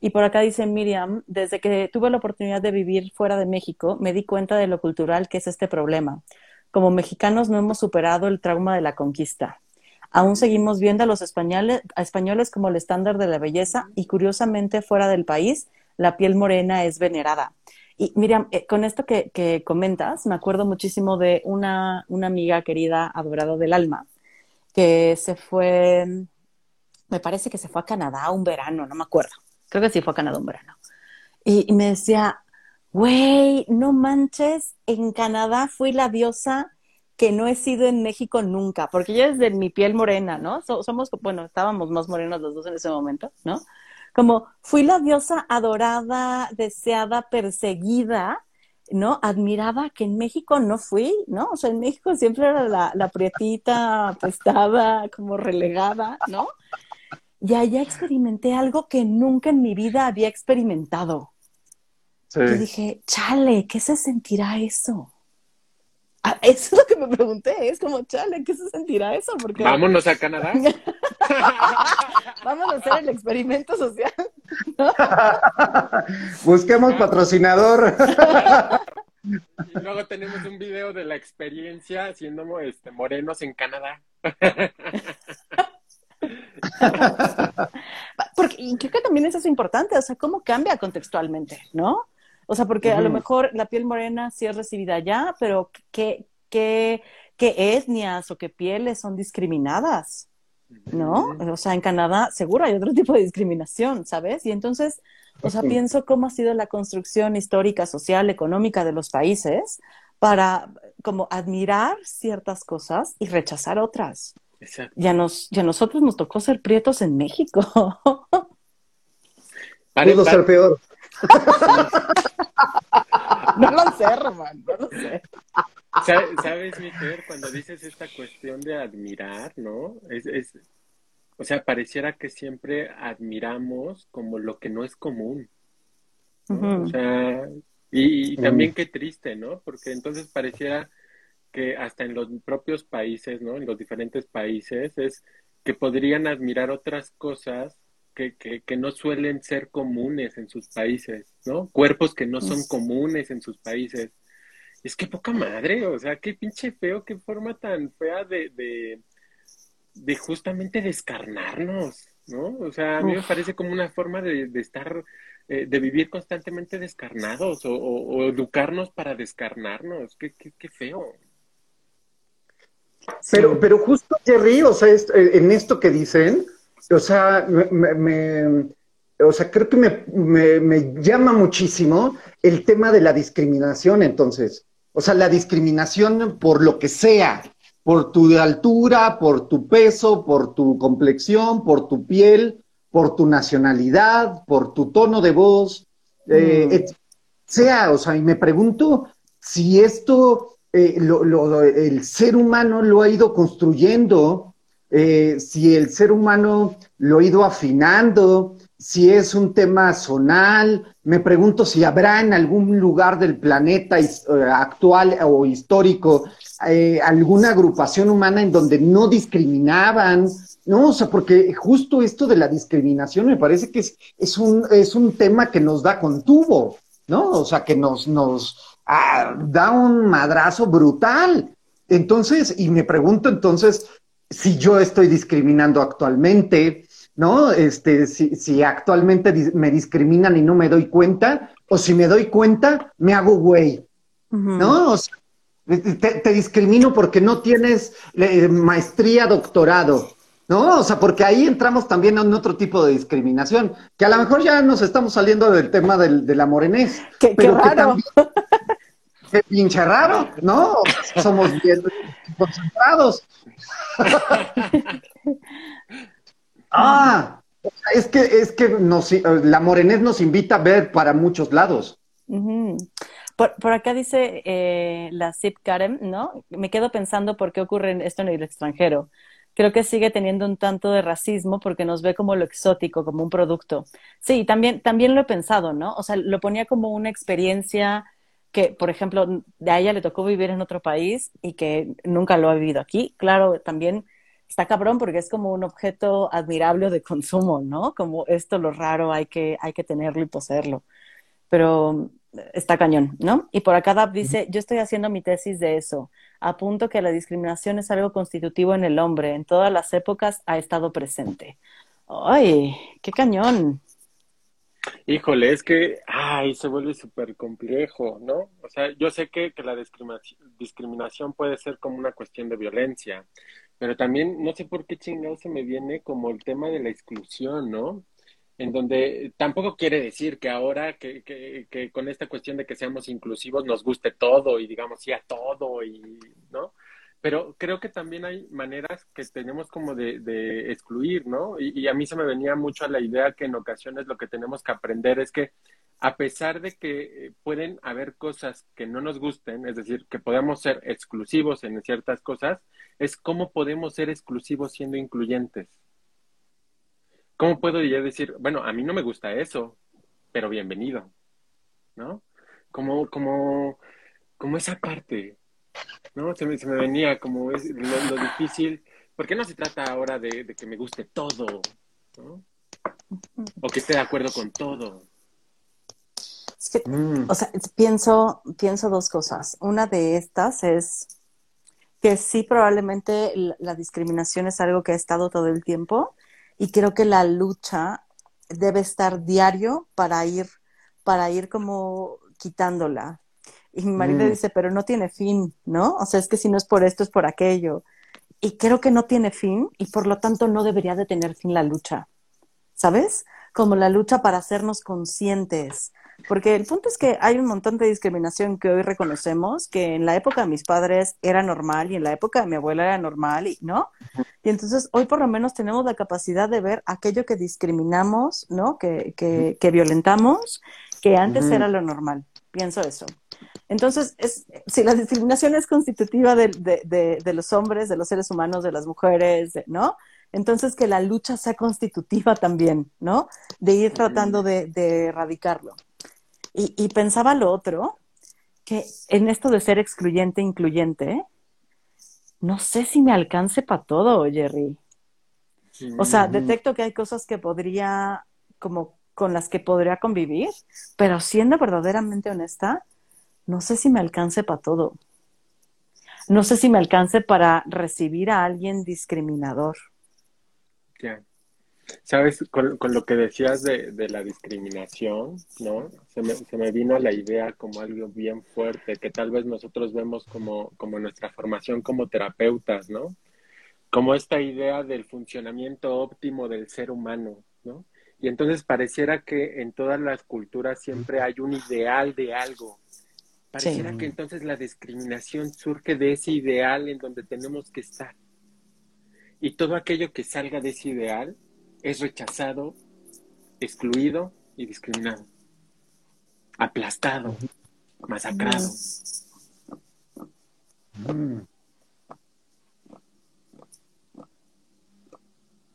Y por acá dice Miriam, desde que tuve la oportunidad de vivir fuera de México, me di cuenta de lo cultural que es este problema. Como mexicanos no hemos superado el trauma de la conquista. Aún seguimos viendo a los españoles, a españoles como el estándar de la belleza y curiosamente fuera del país la piel morena es venerada. Y Miriam, eh, con esto que, que comentas, me acuerdo muchísimo de una, una amiga querida, adorada del alma, que se fue, me parece que se fue a Canadá un verano, no me acuerdo. Creo que sí fue a Canadá un verano. Y, y me decía, güey, no manches, en Canadá fui la diosa que no he sido en México nunca, porque yo desde mi piel morena, ¿no? So- somos, bueno, estábamos más morenos los dos en ese momento, ¿no? Como fui la diosa adorada, deseada, perseguida, ¿no? Admiraba que en México no fui, ¿no? O sea, en México siempre era la, la prietita, apestada, como relegada, ¿no? Y allá experimenté algo que nunca en mi vida había experimentado. sí. Y dije, chale, ¿qué se sentirá eso? Ah, [LAUGHS] eso es lo que me pregunté, es como, chale, ¿qué se sentirá eso? Porque Vámonos a Canadá. [LAUGHS] vamos a hacer el experimento social. [LAUGHS] Busquemos patrocinador. Y luego tenemos un video de la experiencia siendo este, morenos en Canadá. Porque, y creo que también eso es importante, o sea, cómo cambia contextualmente, ¿no? O sea, porque a lo mejor la piel morena sí es recibida allá, pero ¿qué, qué, qué etnias o qué pieles son discriminadas? ¿no? O sea, en Canadá seguro hay otro [LAUGHS] tipo de discriminación, ¿sabes? Y entonces, o sea, pienso cómo ha sido la construcción histórica, social, económica de los países para como admirar ciertas cosas y rechazar otras. Exacto. Y a, nos, y a nosotros nos tocó ser prietos en México. [LAUGHS] Pudo ser peor. [LAUGHS] no lo sé, Román, no lo sé. Sa- ¿Sabes, cuando dices esta cuestión de admirar, ¿no? Es, es, o sea, pareciera que siempre admiramos como lo que no es común. O sea, y, y también qué triste, ¿no? Porque entonces pareciera que hasta en los propios países, ¿no? En los diferentes países, es que podrían admirar otras cosas que, que, que no suelen ser comunes en sus países, ¿no? Cuerpos que no son comunes en sus países. Es que poca madre, o sea, qué pinche feo, qué forma tan fea de, de, de justamente descarnarnos, ¿no? O sea, a mí me parece como una forma de, estar, eh, de vivir constantemente descarnados o, educarnos para descarnarnos. Qué, qué, qué feo. Pero, pero justo, Jerry, o sea, eh, en esto que dicen, o sea, me, o sea, creo que me, me, llama muchísimo el tema de la discriminación, entonces. O sea, la discriminación por lo que sea, por tu altura, por tu peso, por tu complexión, por tu piel, por tu nacionalidad, por tu tono de voz, eh, mm. sea, o sea, y me pregunto si esto eh, lo, el ser humano lo ha ido construyendo, eh, si el ser humano lo ha ido afinando, si es un tema zonal, me pregunto si habrá en algún lugar del planeta eh, actual o histórico eh, alguna agrupación humana en donde no discriminaban, ¿no? O sea, porque justo esto de la discriminación me parece que es, un, es un tema que nos da con tubo, ¿no? O sea, que nos, nos ah, da un madrazo brutal. Entonces, y me pregunto entonces si yo estoy discriminando actualmente, ¿no? Este, si, si actualmente me discriminan y no me doy cuenta, o si me doy cuenta, me hago güey, ¿no? O sea, te, discrimino porque no tienes eh, maestría, doctorado, ¿no? O sea, porque ahí entramos también en otro tipo de discriminación, que a lo mejor ya nos estamos saliendo del tema del, de la morenés. Qué, pero qué raro. [LAUGHS] qué pinche raro, ¿no? Somos bien concentrados. [LAUGHS] Ah, es que, es que nos, la morenés nos invita a ver para muchos lados. por, acá dice eh, la Zip Karen, ¿no? Me quedo pensando por qué ocurre esto en el extranjero. Creo que sigue teniendo un tanto de racismo porque nos ve como lo exótico, como un producto. Sí, también, también lo he pensado, ¿no? O sea, lo ponía como una experiencia que, por ejemplo, de a ella le tocó vivir en otro país y que nunca lo ha vivido aquí. Claro, también está cabrón porque es como un objeto admirable de consumo, ¿no? Como esto lo raro hay que, hay que tenerlo y poseerlo. Pero está cañón, ¿no? Y por acá Dab dice, yo estoy haciendo mi tesis de eso. Apunto que la discriminación es algo constitutivo en el hombre. En todas las épocas ha estado presente. ¡Ay, qué cañón! Híjole, es que, ay, se vuelve súper complejo, ¿no? O sea, yo sé que, que la discriminación puede ser como una cuestión de violencia, pero también no sé por qué chingado se me viene como el tema de la exclusión, ¿no? En donde tampoco quiere decir que ahora que, que, que con esta cuestión de que seamos inclusivos nos guste todo y digamos sí a todo y, ¿no? Pero creo que también hay maneras que tenemos como de, excluir, ¿no? Y, a mí se me venía mucho a la idea que en ocasiones lo que tenemos que aprender es que a pesar de que pueden haber cosas que no nos gusten, es decir, que podemos ser exclusivos en ciertas cosas, es cómo podemos ser exclusivos siendo incluyentes. ¿Cómo puedo yo decir, bueno, a mí no me gusta eso, pero bienvenido, ¿no? Como, como, como esa parte, ¿no? Se me, se me venía como es lo, difícil, porque no se trata ahora de, de que me guste todo, ¿no? O que esté de acuerdo con todo. Mm. O sea, pienso, pienso dos cosas. Una de estas es que sí, probablemente la discriminación es algo que ha estado todo el tiempo y creo que la lucha debe estar diario para ir, para ir como quitándola. Y mi marido mm. dice, pero no tiene fin, ¿no? O sea, es que si no es por esto, es por aquello. Y creo que no tiene fin y por lo tanto no debería de tener fin la lucha, ¿sabes? Como la lucha para hacernos conscientes, porque el punto es que hay un montón de discriminación que hoy reconocemos, que en la época de mis padres era normal y en la época de mi abuela era normal, y, ¿no? Y entonces hoy por lo menos tenemos la capacidad de ver aquello que discriminamos, ¿no? Que, que, que violentamos, que antes era lo normal. Pienso eso. Entonces, es, si la discriminación es constitutiva de, de, de, los hombres, de los seres humanos, de las mujeres, ¿no? Entonces, que la lucha sea constitutiva también, ¿no? De ir tratando de, erradicarlo. Y, pensaba lo otro, que en esto de ser excluyente, incluyente, no sé si me alcance para todo, Jerry. O sea, detecto que hay cosas que podría, como con las que podría convivir, pero siendo verdaderamente honesta, no sé si me alcance para todo. No sé si me alcance para recibir a alguien discriminador. Sabes, con, lo que decías de, de, la discriminación, ¿no? Se me, se me vino la idea como algo bien fuerte, que tal vez nosotros vemos como, como nuestra formación como terapeutas, ¿no? Como esta idea del funcionamiento óptimo del ser humano, ¿no? Y entonces pareciera que en todas las culturas siempre hay un ideal de algo. Pareciera sí. que entonces la discriminación surge de ese ideal en donde tenemos que estar. Y todo aquello que salga de ese ideal es rechazado, excluido y discriminado. Aplastado, masacrado. Mm.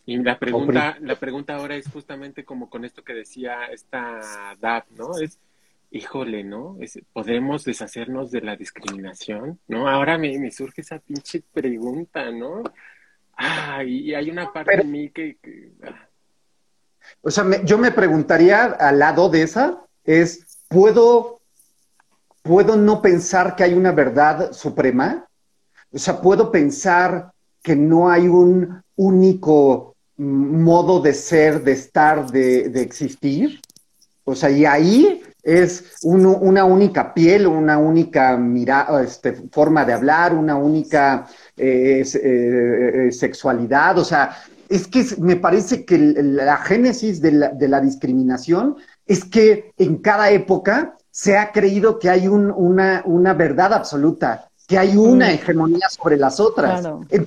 Y la pregunta, la pregunta ahora es justamente como con esto que decía esta DAP, ¿no? Es, híjole, ¿no? Es, ¿Podemos deshacernos de la discriminación? ¿No? Ahora me, me surge esa pinche pregunta, ¿no? Ah, y hay una parte Pero, de mí que... que ah. O sea, me, yo me preguntaría al lado de esa, es, ¿puedo, ¿puedo no pensar que hay una verdad suprema? O sea, ¿puedo pensar que no hay un único modo de ser, de estar, de, de existir? O sea, y ahí es uno, una única piel, una única mira, este, forma de hablar, una única eh, eh, sexualidad, o sea, es que me parece que la génesis de la, de la, discriminación es que en cada época se ha creído que hay un, una, una, verdad absoluta, que hay una mm. hegemonía sobre las otras. Claro. La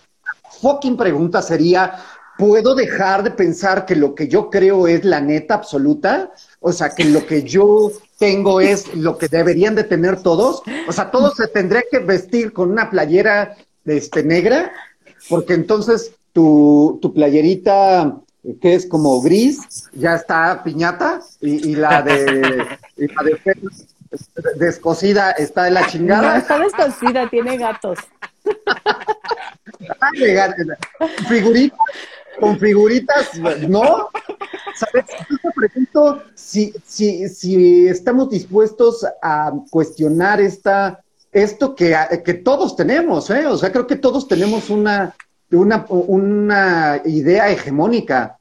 fucking pregunta sería, ¿puedo dejar de pensar que lo que yo creo es la neta absoluta? O sea, que lo que yo tengo es lo que deberían de tener todos. O sea, todos se tendrían que vestir con una playera este, negra, porque entonces tu, tu playerita, que es como gris, ya está piñata, y, y la de, y la de descosida está de la chingada. No, está descosida, tiene gatos. Figuritas, con figuritas, no. ¿Sabes? Yo te pregunto si, si, si estamos dispuestos a cuestionar esta, esto que, que todos tenemos, ¿eh? O sea, creo que todos tenemos una, una, una idea hegemónica.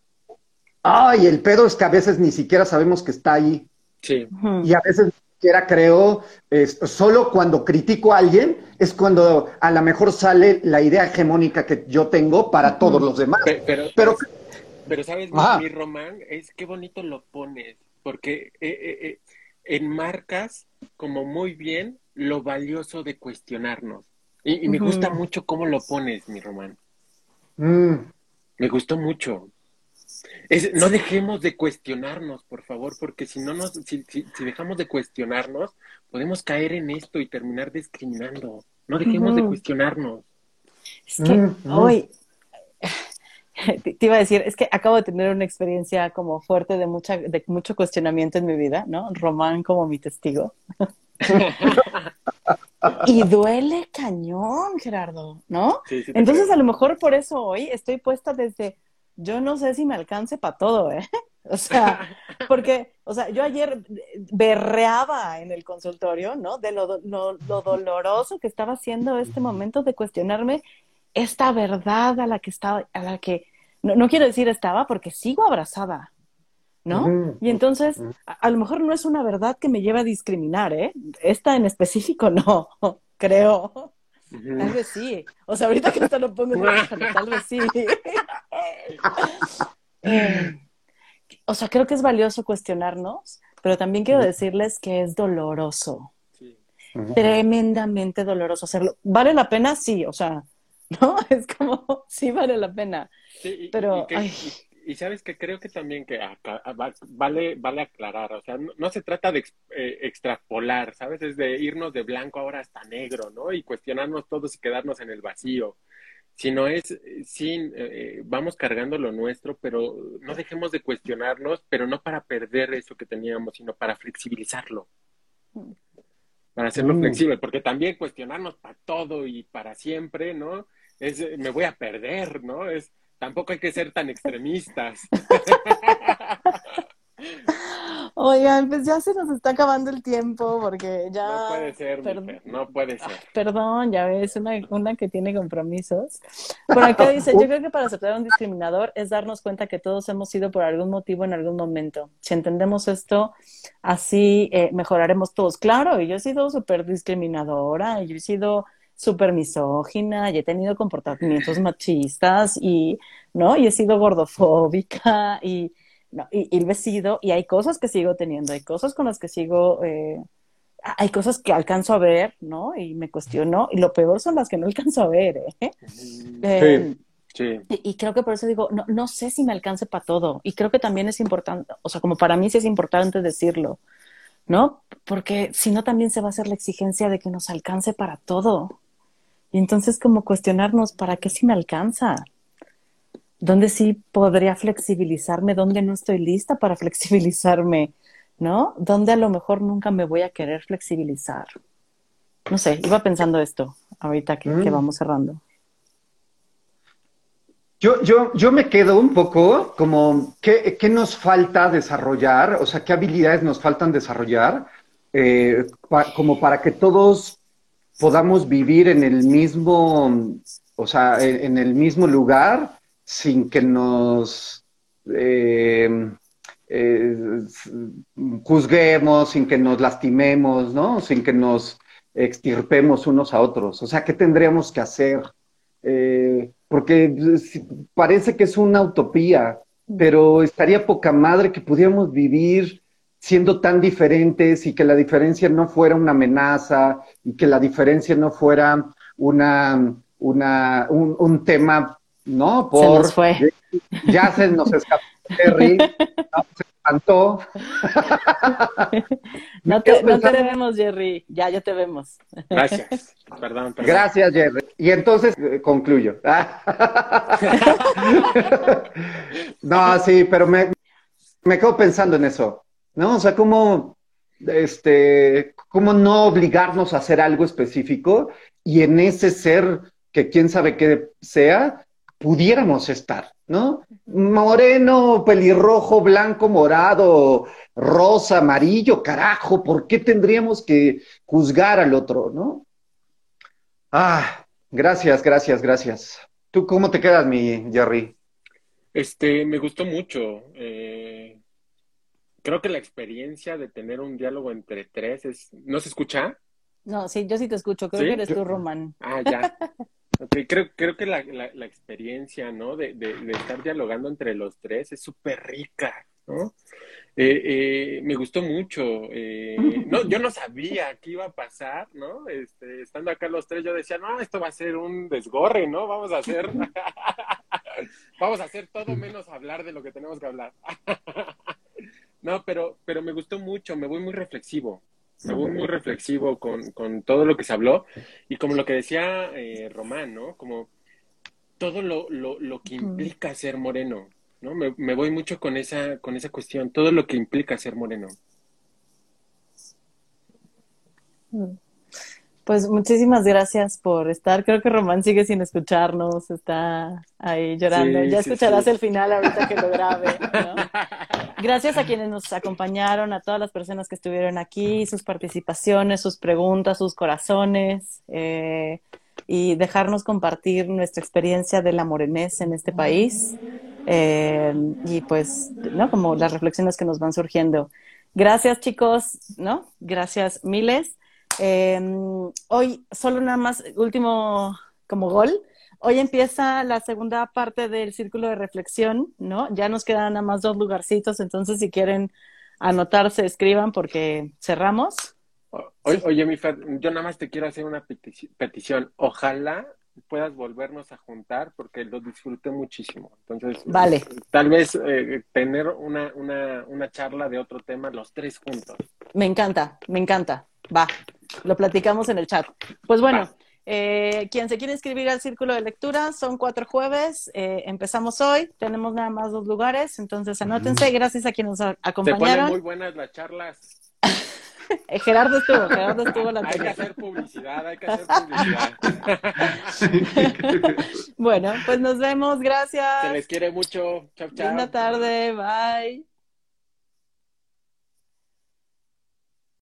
Ay, el pedo es que a veces ni siquiera sabemos que está ahí. Sí. Y a veces siquiera creo, es, solo cuando critico a alguien es cuando a lo mejor sale la idea hegemónica que yo tengo para todos los demás. Pero, pero, pero, pero ¿sabes, ah. mi Román? Es qué bonito lo pones, porque eh, eh, eh, enmarcas como muy bien lo valioso de cuestionarnos. Y, y me uh -huh. gusta mucho cómo lo pones, mi Román. Mm. Me gustó mucho. Es, no dejemos de cuestionarnos, por favor, porque si no nos, si, si, si, dejamos de cuestionarnos, podemos caer en esto y terminar discriminando. No dejemos uh -huh. de cuestionarnos. Es que hoy [LAUGHS] te, te iba a decir, es que acabo de tener una experiencia como fuerte de mucha, de mucho cuestionamiento en mi vida, ¿no? Román como mi testigo. [LAUGHS] y duele cañón, Gerardo, ¿no? Sí, sí Entonces, a lo mejor por eso hoy estoy puesta desde, yo no sé si me alcance para todo, ¿eh? [LAUGHS] O sea, [LAUGHS] porque, o sea, yo ayer berreaba en el consultorio, ¿no? De lo, lo, lo doloroso que estaba siendo este momento de cuestionarme esta verdad a la que estaba, a la que, no, no quiero decir estaba porque sigo abrazada, ¿no? Uh -huh. Y entonces, a, a, lo mejor no es una verdad que me lleva a discriminar, ¿eh? Esta en específico no, [LAUGHS] creo. Uh -huh. Tal vez sí. O sea, ahorita que te lo pongo, tal vez sí. [LAUGHS] o sea, creo que es valioso cuestionarnos, pero también quiero decirles que es doloroso. Sí. Tremendamente doloroso hacerlo. ¿Vale la pena? Sí, o sea, [LAUGHS] ¿no? Es como, sí vale la pena. Sí, y, pero, y, que, y, y, sabes que creo que también que acá, vale, vale aclarar, o sea, no, no se trata de ex, eh, extrapolar, ¿sabes? Es de irnos de blanco ahora hasta negro, ¿no? Y cuestionarnos todos y quedarnos en el vacío sino es, sí, eh, vamos cargando lo nuestro, pero no dejemos de cuestionarnos, pero no para perder eso que teníamos, sino para flexibilizarlo. Para hacerlo mm. flexible, porque también cuestionarnos para todo y para siempre, ¿no? Es, me voy a perder, ¿no? Es, tampoco hay que ser tan extremistas. [LAUGHS] Oigan, pues ya se nos está acabando el tiempo porque ya... No puede ser, per- mujer, no puede ser. Perdón, ya ves, una, una que tiene compromisos. Por acá dice, yo creo que para aceptar a un discriminador es darnos cuenta que todos hemos sido por algún motivo en algún momento. Si entendemos esto, así eh, mejoraremos todos. Claro, y yo he sido súper discriminadora, y yo he sido súper misógina, y he tenido comportamientos machistas, y, ¿no? Y he sido gordofóbica, y, no, y, he sido, y hay cosas que sigo teniendo, hay cosas con las que sigo... eh, hay cosas que alcanzo a ver, ¿no? Y me cuestiono, y lo peor son las que no alcanzo a ver, ¿eh? Eh, Sí. y, y creo que por eso digo, no, no sé si me alcance para todo. Y creo que también es importante, o sea, como para mí sí es importante decirlo, ¿no? Porque si no también se va a hacer la exigencia de que nos alcance para todo. Y entonces como cuestionarnos, ¿para qué si me alcanza? ¿Dónde sí podría flexibilizarme? ¿Dónde no estoy lista para [LAUGHS] flexibilizarme? ¿No? ¿Dónde a lo mejor nunca me voy a querer flexibilizar? No sé, iba pensando esto ahorita que, que Mm. vamos cerrando. Yo, yo, yo me quedo un poco como, ¿qué, qué nos falta desarrollar? O sea, ¿qué habilidades nos faltan desarrollar? eh, pa- como para que todos podamos vivir en el mismo, o sea, en, en el mismo lugar sin que nos eh, eh, juzguemos, sin que nos lastimemos, ¿no? Sin que nos extirpemos unos a otros. O sea, ¿qué tendríamos que hacer? Eh, porque si- parece que es una utopía, pero estaría poca madre que pudiéramos vivir siendo tan diferentes y que la diferencia no fuera una amenaza y que la diferencia no fuera una, una, un, un tema, ¿no? Se nos fue. Ya se nos escapó Terry, [LAUGHS] ¿no? se espantó. [LAUGHS] No te, no te pensando- vemos, Jerry. Ya, ya te vemos. Gracias. [LAUGHS] Perdón, perdón. Gracias, Jerry. Y entonces eh, concluyo. no, sí, pero me, me quedo pensando en eso, ¿no? O sea, cómo, este, cómo no obligarnos a hacer algo específico y en ese ser que quién sabe qué sea, pudiéramos estar, ¿no? Moreno, pelirrojo, blanco, morado, rosa, amarillo, carajo, ¿por qué tendríamos que juzgar al otro, no? Ah, gracias, gracias, gracias. ¿Tú cómo te quedas, mi Jerry? Este, me gustó mucho. eh, creo que la experiencia de tener un diálogo entre tres es... ¿No se escucha? No, sí, yo sí te escucho. Creo ¿Sí? que eres Yo- tú, Román. Ah, ya. [LAUGHS] Ok, creo, creo que la, la, experiencia, ¿no? De, de, de estar dialogando entre los tres es súper rica, ¿no? Eh, eh, me gustó mucho. eh, no, yo no sabía qué iba a pasar, ¿no? Este, estando acá los tres, yo decía, no, esto va a ser un desgorre, ¿no? Vamos a hacer, [LAUGHS] vamos a hacer todo menos hablar de lo que tenemos que hablar. [LAUGHS] no, pero, pero me gustó mucho, me voy muy reflexivo. Me voy muy reflexivo con, con todo lo que se habló y como lo que decía eh, Román, ¿no? Como todo lo, lo, lo que implica ser moreno, ¿no? Me, me voy mucho con esa, con esa cuestión, todo lo que implica ser moreno. Pues muchísimas gracias por estar. Creo que Román sigue sin escucharnos, está ahí llorando. Sí, ya sí, escucharás sí. el final ahorita que lo grabe, ¿no? [LAUGHS] Gracias a quienes nos acompañaron, a todas las personas que estuvieron aquí, sus participaciones, sus preguntas, sus corazones, eh, y dejarnos compartir nuestra experiencia de la morenés en este país. Eh, y pues, ¿no? Como las reflexiones que nos van surgiendo. Gracias, chicos, ¿no? Gracias, miles. Eh, hoy, solo nada más, último como gol. Hoy empieza la segunda parte del círculo de reflexión, ¿no? Ya nos quedan nada más dos lugarcitos, entonces si quieren anotarse, escriban porque cerramos. Oye, oye, mi Fer, yo nada más te quiero hacer una petici- petición. Ojalá puedas volvernos a juntar porque lo disfruté muchísimo. Entonces, Vale. tal vez eh, tener una, una, una charla de otro tema los tres juntos. Me encanta, me encanta. Va, lo platicamos en el chat. Pues bueno, Va. Eh, quien se quiere inscribir al círculo de lectura, son cuatro jueves. eh, empezamos hoy, tenemos nada más dos lugares, entonces anótense. Gracias a quienes nos a- Se ponen acompañaron. muy buenas las charlas. [LAUGHS] Eh, Gerardo estuvo, Gerardo estuvo la Hay que hacer publicidad, hay que hacer publicidad. [LAUGHS] Bueno, pues nos vemos, gracias. Se les quiere mucho. Chao, chao. Linda tarde, bye.